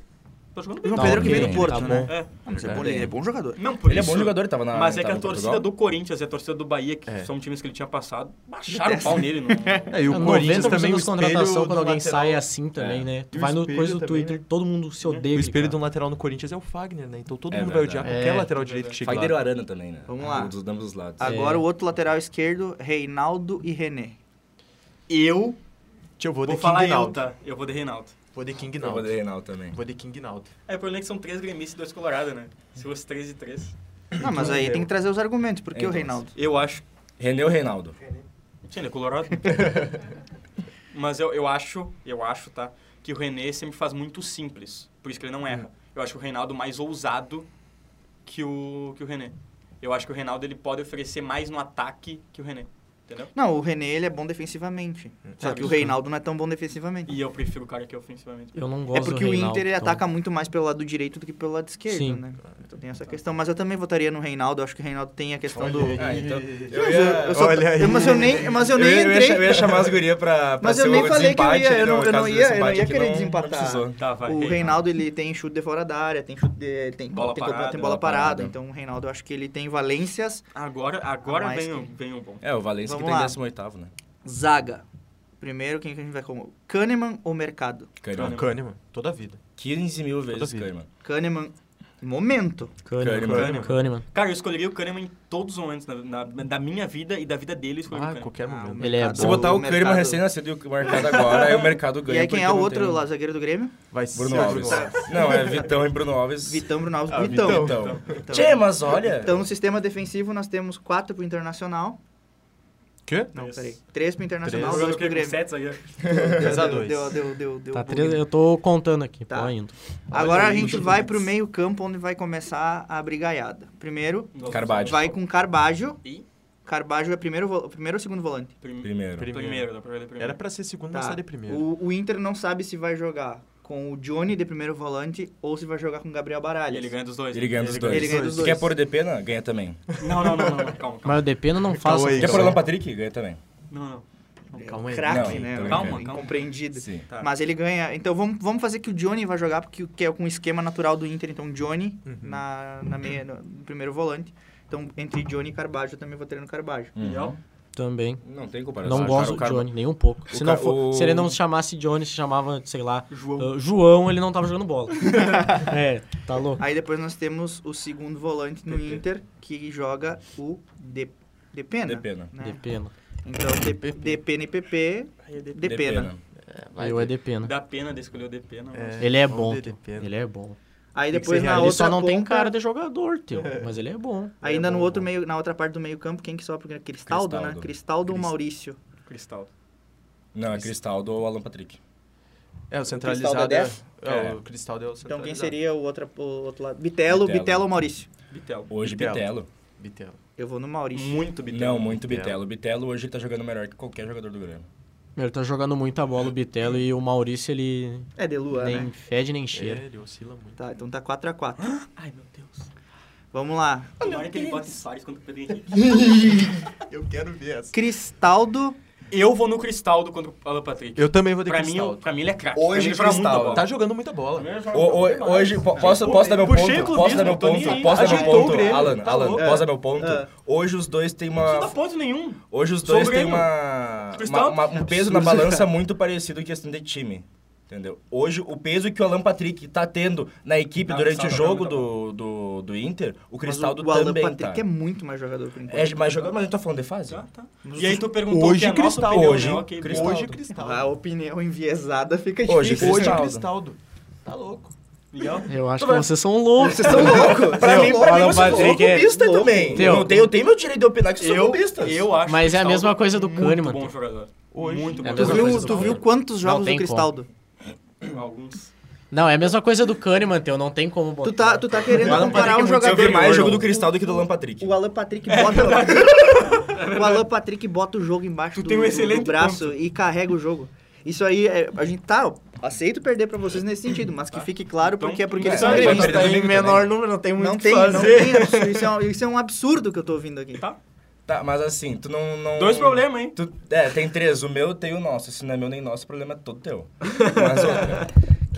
tá jogando bem. João Tá Pedro que veio do Porto, tá né? bom. É. Ah, mas é É. bom, ele é bom jogador. Não, por Ele é isso, bom jogador, ele tava na Mas é que a torcida do Corinthians e a torcida do Bahia, que É. são times que ele tinha passado, baixaram o pau nele. Não... <laughs> É, e o É, Corinthians 90% também, o das contratações, espelho quando do alguém lateral- sai é assim também, É. né? Tu vai no coisa do Twitter, né? todo mundo se odeia. O espelho cara. do lateral no Corinthians é o Fagner, né? Então todo É mundo vai odiar qualquer É. lateral direito que chega Fagner e o. Arana também, né? Vamos lá. Dos ambos os lados. Agora É. o outro lateral esquerdo, Reinaldo e René. Eu eu vou, vou de falar eu, tá? Eu vou de Reinaldo. Vou de King Eu vou Naldo. de Reinaldo também. Vou de King Naldo. É, o problema é que são três gremistas e dois colorados, né? Se fosse três e três. Não, mas aí tem que trazer os argumentos. Por que o Então, Reinaldo? Eu acho... René ou Reinaldo? Sim, ele é colorado. <laughs> Mas eu, eu acho, eu acho, tá? Que o René sempre faz muito simples. Por isso que ele não erra. Eu acho o Reinaldo mais ousado que o, que o René. Eu acho que o Reinaldo ele pode oferecer mais no ataque que o René. Entendeu? Não, o René ele é bom defensivamente. Só É, que o. Reinaldo não é tão bom defensivamente. E eu prefiro o cara que é ofensivamente. Eu não gosto É porque do o Reinaldo, Inter ele então. ataca muito mais pelo lado direito do que pelo lado esquerdo, Sim. né? Então tem essa questão. Mas eu também votaria no Reinaldo. Eu acho que o Reinaldo tem a questão do. Ah, então... Eu, eu só- olha aí. Mas eu nem, mas eu nem eu, ia, entrei. cha- eu ia chamar as gurias pra, pra Mas ser eu nem falei que eu desempate, ia, eu né? não- eu não ia- eu não ia que querer não- desempatar. Tá, vai. O Reinaldo ele tem chute de fora da área, tem chute de, tem Bola tem, parada, tem bola bola parada. parada. Então o Reinaldo eu acho que ele tem valências. Agora, agora vem o bom. É, o Valência que Vamos. 18º, né? Zaga. Primeiro, quem que a gente vai como? Kahneman ou Mercado? Kahneman. Kahneman, toda a vida. 15 mil vezes. Kahneman. Kahneman Momento. Kahneman. Kahneman. Kahneman. Cara, eu escolheria o Kahneman em todos os momentos na, na- da minha vida e da vida dele, eu escolheria Ah, o Kahneman. qualquer Ah, momento. Ele é bom. Se botar o mercado- Kahneman recém-nascido e o mercado agora, aí o mercado E ganha. aí quem é o outro tem- lá, zagueiro do Grêmio? Vai ser Bruno o Alves. Não, é Vitão e Bruno Alves. Vitão, Bruno Alves, Ah, Vitão. Vitão. Vitão. Vitão. Tchê, mas olha... Então, no sistema defensivo, nós temos quatro pro Internacional. Quê? Não, Três. peraí. Três pro Internacional, Jogando dois pro Grêmio. sete? Três a dois. deu, deu, deu, deu Tá três, eu tô contando aqui, Tá. pô, indo. Agora a aí, gente vai pro meio campo, onde vai começar a brigaiada. Primeiro, Carvalho. vai com Carbajo. E? Carbajo é primeiro, vo- primeiro ou segundo volante? Prim- Primeiro. Primeiro, dá pra ver ele primeiro. Era pra ser segundo, mas Tá. sai de primeiro. O, o Inter não sabe se vai jogar com o Johnny de primeiro volante ou se vai jogar com o Gabriel Baralhas. ele ganha dos dois. Ele ganha dos Ele dois. Ele ganha dos Se dois. quer pôr o DP, não, ganha também. Não, não, não, não, calma, calma. Mas o Depena não faz Quer pôr o. Alan Patrick? Ganha também. Não, não. É Calma aí. craque, Não, né? calma, calma. Incompreendido. Sim. Tá. Mas ele ganha. Então vamos, vamos fazer que o Johnny vai jogar, porque que é com o esquema natural do Inter. Então Johnny Uhum. na, na meia, no, no primeiro volante. Então entre Johnny e Carbajo, eu também vou treino Carbajo. Uhum. Também. Não tem comparação. Não gosto do cara- Johnny, nem um pouco. Se, não for- o- se ele não se chamasse Johnny, se chamava, sei lá, João. uh, João, ele não tava jogando bola. <laughs> é, tá louco. Aí depois nós temos o segundo volante no. Inter, que joga o De, Depena. Depena. Né? Depena. Então D- Depena e PP, Depena. Aí o é Depena. Dá pena de escolher o DP, não. É. Ele é bom, de. Ele é bom. Aí Tem depois na realista. Ele outra só não tem ponta- cara de jogador, teu. Mas ele é bom. Ainda É no bom, outro bom. meio, na outra parte do meio campo, quem que sobe? Cristaldo, né? Cristaldo. Cristaldo ou Crist- Maurício? Cristal. Não, é Cristaldo ou Alan Patrick. É, o Cristal centralizado é... É, É. o Cristal deu o Então quem centralizado. seria o outro, o outro lado? Bitelo, Bitelo. Bitelo ou Maurício? Bitel. Hoje, Bitelo. Bitelo. Bitelo. Eu vou no Maurício. Muito Bitel. Não, muito Bitelo. Bitelo. Bitelo hoje ele tá jogando melhor que qualquer jogador do Grêmio. Ele tá jogando muita bola, o Bitelo, e o Maurício, ele É de Luan, nem né? fede nem É, cheira. ele oscila muito. Tá, então tá 4x4. Ai, meu Deus. Vamos lá. Tomara que ele bote Soares contra o Pedro Henrique. <laughs> Eu quero ver essa. Cristaldo. Eu vou no Cristaldo contra o Alan Patrick. Eu também vou de pra, mim, Cristal. eu- pra mim ele é craque. Hoje, mim ele joga Cristaldo. muita bola. Tá jogando muita bola. Mim O- o- hoje, po- posso, posso dar meu Puxei ponto? Posso dar meu ponto? Posso dar meu ponto? Alan, tá Alan, posso dar meu ponto? É. Hoje os dois têm Não dá uma... ponto nenhum. Hoje os dois têm uma, uma- uma- um peso na <laughs> balança muito parecido em questão de time. Entendeu? Hoje, o peso que o Alan Patrick tá tendo na equipe Não, durante o jogo joga do, do, do Inter, o Mas Cristaldo o, o Alan também Patrick tá. é muito mais jogador por enquanto. É, mas jogando, mas a gente tá falando de fase? Tá, tá. E aí tu perguntou Hoje que é a nossa Cristal. opinião, Hoje né? Ok, Cristal. boa. Hoje Cristal. A opinião enviesada fica Hoje, difícil. Hoje Cristaldo. Cristaldo. Tá louco. Miguel? Eu acho que vocês são loucos. Vocês são <laughs> loucos. Pra mim, pra mim Alan vocês são Patrick é também. Teu. Eu, não tenho, eu tenho meu direito de opinar que vocês são Eu, clubistas. eu acho Mas é a Cristaldo mesma coisa do muito Kahneman, bom teu. jogador. Hoje. Muito É bom Tu viu, quantos jogos do Cristaldo? <laughs> Alguns. Não, é a mesma coisa do Kahneman, teu. Não tem como botar. Tu tá, tu tá querendo comparar Patrick um é muito Eu jogador... vi mais jogo do Cristal do que do Alan Patrick. O Alan Patrick bota... o <laughs> Alan Patrick bota o jogo embaixo Tu do, tem um do- excelente do braço ponto. e carrega o jogo. Isso aí, é, a gente tá... Aceito perder pra vocês nesse sentido, mas que fique claro Então, porque é porque é, eles são gremistas. perder domingo também. número, não tem Não tem, não tem. Isso é, um, isso é um absurdo que eu tô ouvindo aqui. Tá. Tá, mas assim, tu não... não Dois problemas, hein? Tu, é, tem três. O meu tem o nosso. Se não é meu nem nosso, o problema é todo teu. <laughs> Mas outra.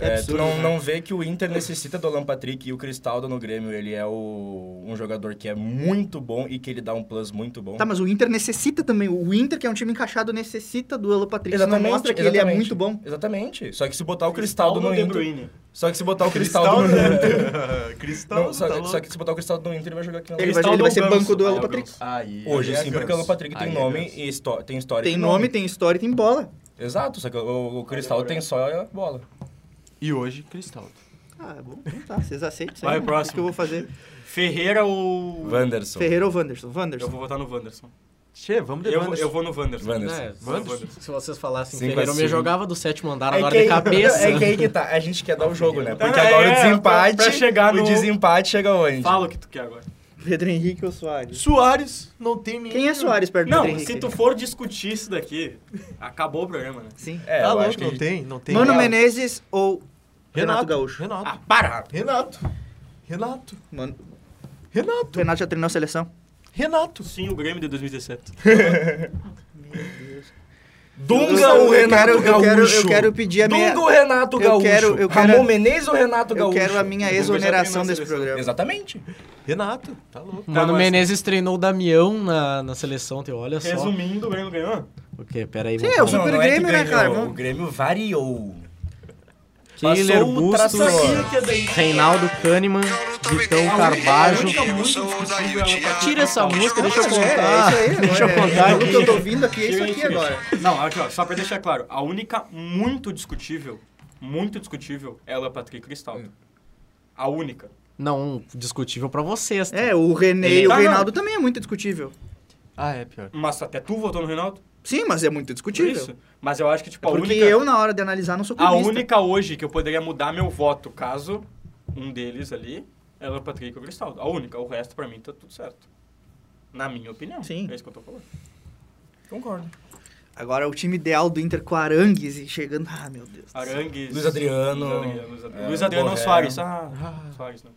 É, absurdo, tu não, né? não vê que o Inter necessita do Alan Patrick e o Cristaldo no Grêmio, ele é o, um jogador que é muito bom e que ele dá um plus muito bom. Tá, mas o Inter necessita também. O Inter, que é um time encaixado, necessita do Alan Patrick. Isso não Exatamente, mostra que ele é exatamente. muito bom. Exatamente. Só que se botar o Cristaldo no De Inter... Bruyne. Só que se botar o Cristaldo no Inter... <laughs> Cristal. Não, só, só que se botar o Cristaldo no Inter, ele vai jogar aqui no Ele vai, Cristaldo ele vai ser Ganso? banco do Alan é Patrick. Aí, Hoje, aí é sim, porque o. Alan Patrick tem Aí é nome e tem história. Tem nome, tem história e tem bola. Exato, só que o, o Cristaldo tem só a bola. E hoje, Cristaldo. Ah, bom, então tá. Vocês aceitam isso aí. Vai, né? próximo. O que eu vou fazer? Ferreira ou... Wanderson. Ferreira ou Wanderson? Eu Wanderson. vou votar no Wanderson. Che, vamos de Eu, Wanderson. eu vou no Wanderson. Wanderson. É, Wanderson. se vocês falassem Cinco Ferreira, eu me jogava do sétimo andar É agora de cabeça. é que aí que tá. A gente quer dar o jogo, né? Porque É, agora o é, desempate. pra- pra chegar no- O desempate chega onde? Fala o que tu quer agora. Pedro Henrique ou Soares? Soares, não tem nem... Quem é Soares perto do Não, Pedro Henrique? se tu for discutir isso daqui, acabou o programa, né? Sim. É, Tá eu louco, acho que. não tem, não tem. Mano. Menezes ou Renato, Gaúcho? Renato. Ah, para! Renato. Renato. Mano, Renato. o Renato já treinou a seleção? Renato. Sim, o Grêmio de 2017. <laughs> Dunga Eu- ou eu Renato quero- eu Gaúcho? quero- eu quero pedir a minha- Dunga ou Renato eu Gaúcho? quero- eu quero- Ramon Menezes ou Renato Eu Gaúcho? quero a minha Dunga exoneração desse programa. Exatamente. Renato. Tá louco. Mano mas- Menezes treinou o Damião na, na seleção, teu. Olha só. Resumindo, o Grêmio ganhou. O quê? Pera aí. Sim, é o. Super não, não é Grêmio, né, ganhou, cara? O Grêmio variou. O Bustos, trator. Reinaldo Kahneman, Vitão Carbajo. Tira essa música, deixa eu contar. É, é aí. Deixa eu contar é, O que eu tô ouvindo aqui é isso aqui agora. Não, aqui, ó, só pra deixar claro, a única muito discutível, muito discutível, é a Patrick Cristaldo. A única. Não, discutível pra vocês. tá? É, o René e o não. Reinaldo também é muito discutível. Ah, é pior. Mas até tu votou no Reinaldo? Sim, mas é muito discutível. isso. Mas eu acho que, tipo, a Porque única... eu, na hora de analisar, não sou A clubista. única hoje que eu poderia mudar meu voto, caso um deles ali, é o Patrick ou Cristaldo. A única. O resto, pra mim, tá tudo certo. Na minha opinião. Sim. É isso que eu tô falando. Concordo. Agora, o time ideal do Inter com Arangues e chegando... Ah, meu Deus. Arangues... Luiz Adriano. Luiz Adriano, Luiz Adriano, É, Luiz Adriano Borré. Soares. Ah, Soares, não.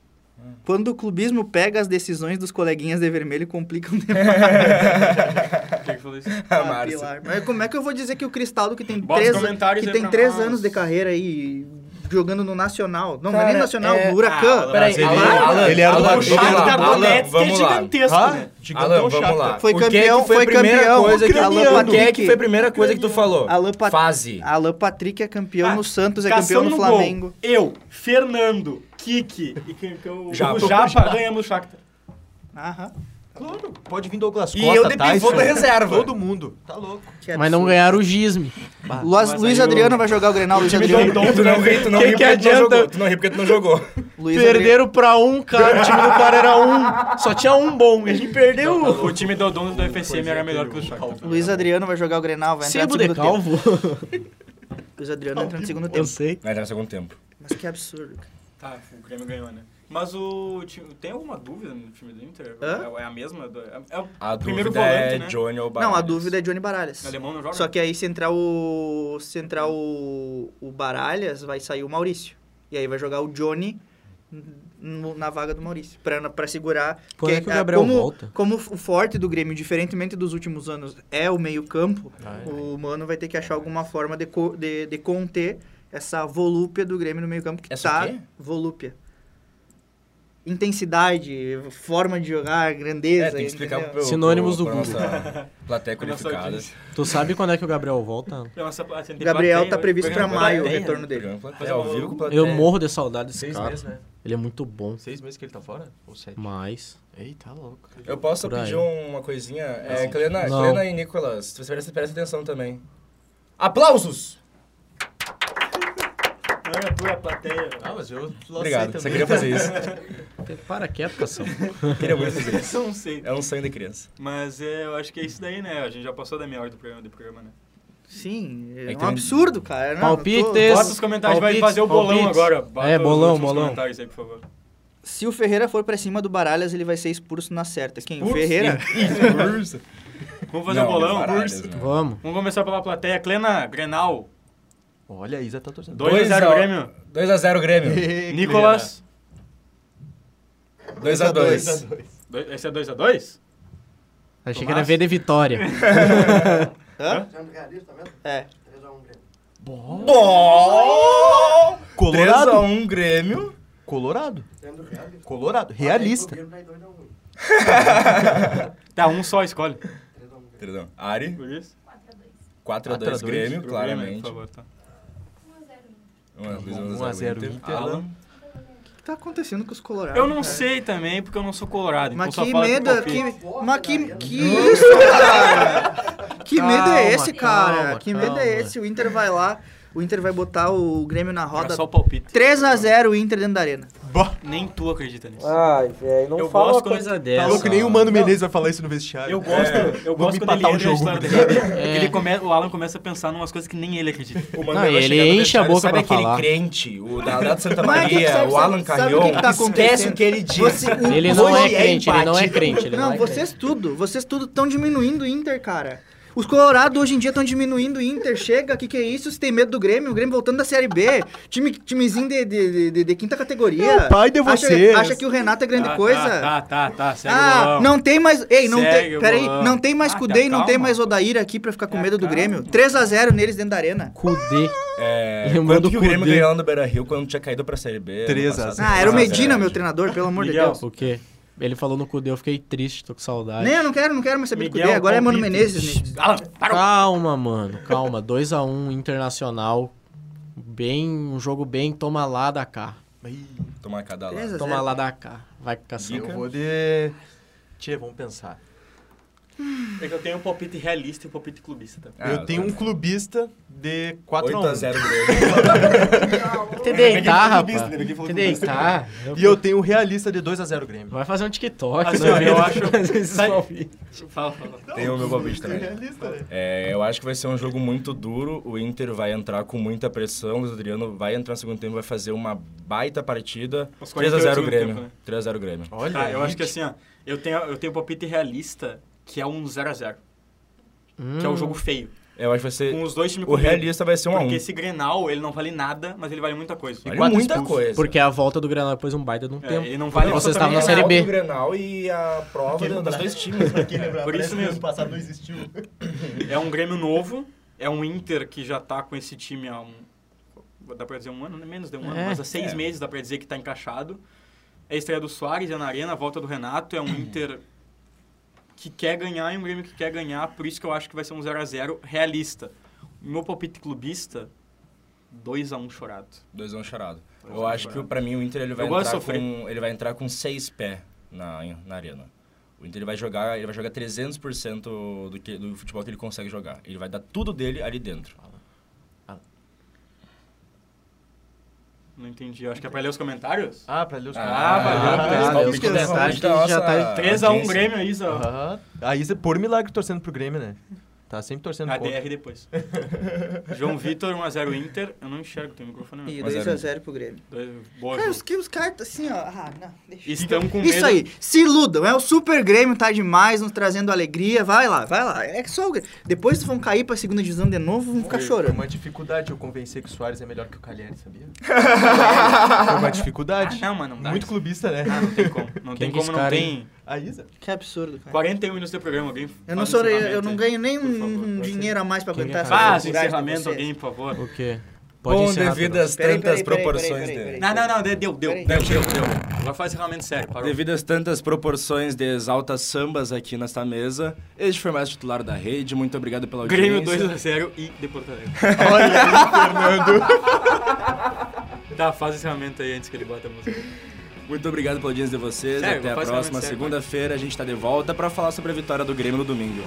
Quando o clubismo pega as decisões dos coleguinhas de vermelho, complicam demais. <laughs> Quem que falou isso? <laughs> A Ah, Márcia. Mas como é que eu vou dizer que o Cristaldo, que tem Bota três, que tem três nós. anos de carreira aí, jogando no Nacional. Não, não é Cara, nem Nacional, é- no Huracan. Ah, Peraí, ele- Alan, ele era do Alan, Alan, é vamos lá. gigantesco, né? gigantão Alan, vamos chato. lá. Foi é campeão, foi, foi a primeira campeão. coisa que Alan o que é Patrick. que foi a primeira coisa que tu falou? Alan Pat- Fase. Alan Patrick é campeão Ah, no Santos, é campeão no Flamengo. Eu, Fernando, Kiki e quem que eu... Japa. o Japa ganhamos o Shakhtar. Aham. Claro, pode vir Douglas E Costa, eu de pivô da reserva. Todo mundo. Tá louco. Que Mas não ganharam o Gisme. Luiz, Luiz Adriano vai jogar o Grenal, Luiz time Adriano. do- Tu não ri, tu não ri que porque tu não adianta? jogou. Tu não ri porque tu não jogou. Luiz Adriano. Perderam pra um, cara. O time do cara era um. Só tinha um bom. E a gente perdeu. O time do dono do FSM era melhor que o Shakhtar. Luiz Adriano vai jogar o Grenal, vai entrar no Sebo de segundo tempo. calvo. Luiz Adriano entra no segundo Eu tempo. sei. Vai entrar no segundo tempo. Mas que absurdo. cara. Tá, o Grêmio ganhou, né? Mas o time, tem alguma dúvida no time do Inter? Hã? É, é a mesma? do- é, é o A primeiro dúvida volante, é né? Johnny ou Não, a Baralhas. dúvida é Johnny Baralhas. O alemão não joga? Só que aí se entrar o. Se entrar o. O Baralhas, vai sair o Maurício. E aí vai jogar o Johnny no- na vaga do Maurício. Pra, pra segurar. Quando é porque, que o ah, Gabriel como, volta? Como o forte do Grêmio, diferentemente dos últimos anos, é o meio-campo, Ah, é. o Mano vai ter que achar alguma forma de, de, de conter essa volúpia do Grêmio no meio-campo que Essa tá. o quê? Volúpia. Intensidade, forma de jogar, grandeza. É, tem que explicar pro, Sinônimos pro, do Google. nossa plateia <laughs> qualificada. Tu sabe quando é que o Gabriel volta? Nossa- Gabriel plateia, tá previsto pra programa maio o plateia. retorno dele. Programa plateia, eu- vivo com plateia. Eu morro de saudade desse Seis cara. meses, né? Ele é muito bom. Seis meses que ele tá fora? Ou sete? Mas. Eita, louco. Eu posso Por aí. pedir uma coisinha? É. Clena, Não. Clena e Nicolas, você presta, presta atenção também. Aplausos! Não é a tua plateia. Ah, mas eu Obrigado, você queria fazer isso. Para quieto, Cação. queria muito fazer isso. Não sei. É um sonho de criança. Mas é, eu acho que é isso daí, né? A gente já passou da meia hora do programa, do programa né? Sim, é, É um absurdo, cara. Não, Palpites. tô- Bota os comentários, vai palpites, fazer o bolão palpites. agora. Bota É, bolão, bolão. comentários aí, por favor. Se o Ferreira for pra cima do Baralhas, ele vai ser expulso na certa. Quem? O Expulso? Ferreira? <laughs> Vamos fazer o bolão? Baralhas. Vamos. Vamos começar pela plateia. Clena, Grenal, Olha, a Isa tá torcendo. 2x0 Grêmio. 2x0 Grêmio. Nicolas, 2x2. dois- esse é 2x2? Achei que era V de Vitória. <laughs> Hã? Mesmo? É. 3x1 Grêmio. Bom! Colorado. 3x1 Grêmio. Colorado. Colorado. Realista. 2x1. <laughs> Tá, um só escolhe. 3x1 Grêmio. Perdão. Ari. Por isso? 4x2 4x2 Grêmio, claramente. por favor, tá. 1x0 1x0 Inter. Alan. O que tá acontecendo com os colorados? Eu não cara? sei também, porque eu não sou colorado. Mas então <laughs> que medo, que, mas que, que isso, cara? Que medo Calma, é esse, cara? calma, que medo calma. é esse? O Inter vai lá, o Inter vai botar o Grêmio na Era roda. só o palpite. 3x0 o Inter dentro da arena. Nem tu acredita nisso. Ai, velho, não Eu fala gosto uma coisa quando- dessa. Tá louco, nem o Mano Menezes vai falar isso no vestiário. Eu gosto, eu Vamos gosto quando ele empatar o jogo. dele. <laughs> Porque ele come, o Alan começa a pensar em umas coisas que nem ele acredita. O Mano Não, ele enche a boca Sabe pra aquele falar. crente, o da lá de Santa que que Maria, sabe- o Alan sabe Carrion? que que tá Esquece o que ele diz. Você- Ele não é é crente, ele não é crente. Ele Não, é vocês tudo, vocês tudo estão diminuindo o Inter, cara. Os Colorados hoje em dia estão diminuindo o Inter. Chega, o que, que é isso? Você tem medo do Grêmio? O Grêmio voltando da Série B. Time, timezinho de, de, de, de quinta categoria. É o pai de Acha- vocês. Acha, que o Renato é grande Tá, coisa? Tá, tá, tá, tá. Segue o Ah, não tem mais. Ei, não Segue tem. Peraí, não tem mais Ah, Kudê e não tem mais Odair aqui pra ficar com Ah, medo do calma. Grêmio. 3x0 neles dentro da arena. Cudê. É, quanto do que o Grêmio ganhou no Beira-Rio quando tinha caído pra Série B? ano 3 a passado? 0. Ah, era o Medina, meu treinador, pelo amor Miguel. de Deus. O quê? Ele falou no Cudê, eu fiquei triste, tô com saudade. Nem, eu não quero, não quero mais saber do Miguel, Kudê. Agora é Mano. Menezes. né? Calma, mano, calma. 2x1 Internacional. Bem, um jogo bem toma lá da cá. Tomar cada a Toma lá da cá. Vai caçando. Eu vou de... Tchê, vamos pensar. É que eu tenho um palpite realista e um palpite clubista. Tá? Ah, eu tenho um clubista de 4 a 1 8x0 Grêmio. <laughs> Te deitar, clubista, rapaz. né? Ninguém falou Te deitar. E eu tenho um realista de 2 a 0 Grêmio. Vai fazer um TikTok, Assim, né? ó, eu acho- <laughs> Sai-. Fala, fala. Tem o meu palpite também. realista, né? É, eu acho que vai ser um jogo muito duro. O Inter vai entrar com muita pressão. O Luiz Adriano vai entrar no segundo tempo, vai fazer uma baita partida. Os 3x0 48 Grêmio. tempo, né? 3x0 Grêmio. Olha, Tá, eu acho que assim, ó, eu tenho, eu tenho um palpite realista que é um 0x0. Que é um jogo feio. Eu acho que vai ser. Com os dois times O realista vai ser 1x1. Porque esse Grenal, ele não vale nada, mas ele vale muita coisa. Vale quatro muita expulsos. coisa. Porque a volta do Granal depois um baita de um É, tempo. ele não vale Vocês estavam na Série B. O Grenal e a prova dos dois times. né? <laughs> Por isso mesmo. passado não existiu. É um Grêmio novo, é um Inter que já tá com esse time há um. Dá pra dizer um ano, né? menos de um ano, É. mas há seis É. meses dá pra dizer que tá encaixado. É a estreia do Soares, é na Arena, a volta do Renato, é um Inter que quer ganhar e um Grêmio que quer ganhar, por isso que eu acho que vai ser um 0x0 realista. O meu palpite clubista, 2x1 chorado. 2x1 chorado. Dois a Eu um acho que chorado. pra mim o Inter ele vai, Eu entrar com, ele vai entrar com seis pés na, na arena. O Inter ele vai jogar, ele vai jogar 300% do, que, do futebol que ele consegue jogar. Ele vai dar tudo dele ali dentro. Não entendi, eu acho que é pra ler os comentários? Ah, pra ler os Ah, valeu, Ah, da- essa palpite tarde da já tá 3x1 audiência. Grêmio, Isa. Aham. A Isa, por milagre, torcendo pro Grêmio, né? Tá sempre torcendo A contra. DR depois. <laughs> João Vitor, 1x0 Inter. Eu não enxergo, tem microfone E mesmo. Mas 2x0 pro Grêmio. Dois- Boa, Cara, os, que os caras assim, ó. Ah, não, deixa. Estamos com Isso medo. aí, se iludam. É o Super Grêmio, tá demais, nos trazendo alegria. Vai lá, vai lá. É que só o Grêmio. Depois vão cair pra segunda divisão de novo, vão ficar Foi chorando. uma dificuldade eu convencer que o Soares é melhor que o Cagliari, sabia? <laughs> Foi uma dificuldade. Ah, não, mas não dá. Muito clubista, né? Ah, não tem como. Não <laughs> Quem tem como, não tem. A Isa. Que absurdo, cara. 41 minutos de programa, alguém. Eu não, sou, eu, eu não ganho nem favor, um você. dinheiro a mais pra aguentar essa Faz encerramento, alguém, por favor. O quê? Com encerrar, devido às Peraí, tantas peraí, peraí, proporções peraí, peraí, dele. Não, não, não, deu, deu, deu, Peraí, deu, deu, deu. Agora faz encerramento sério, parou. Devido às tantas proporções de exaltas sambas aqui nesta mesa, este foi mais titular da rede. Muito obrigado pela audiência. Grêmio 2x0 e de Porto Alegre. <laughs> Olha aí, Fernando. Tá, faz encerramento aí antes que ele bota a música. Muito obrigado pela audiência de vocês. Sério, Até a próxima segunda-feira. A gente tá de volta para falar sobre a vitória do Grêmio no domingo.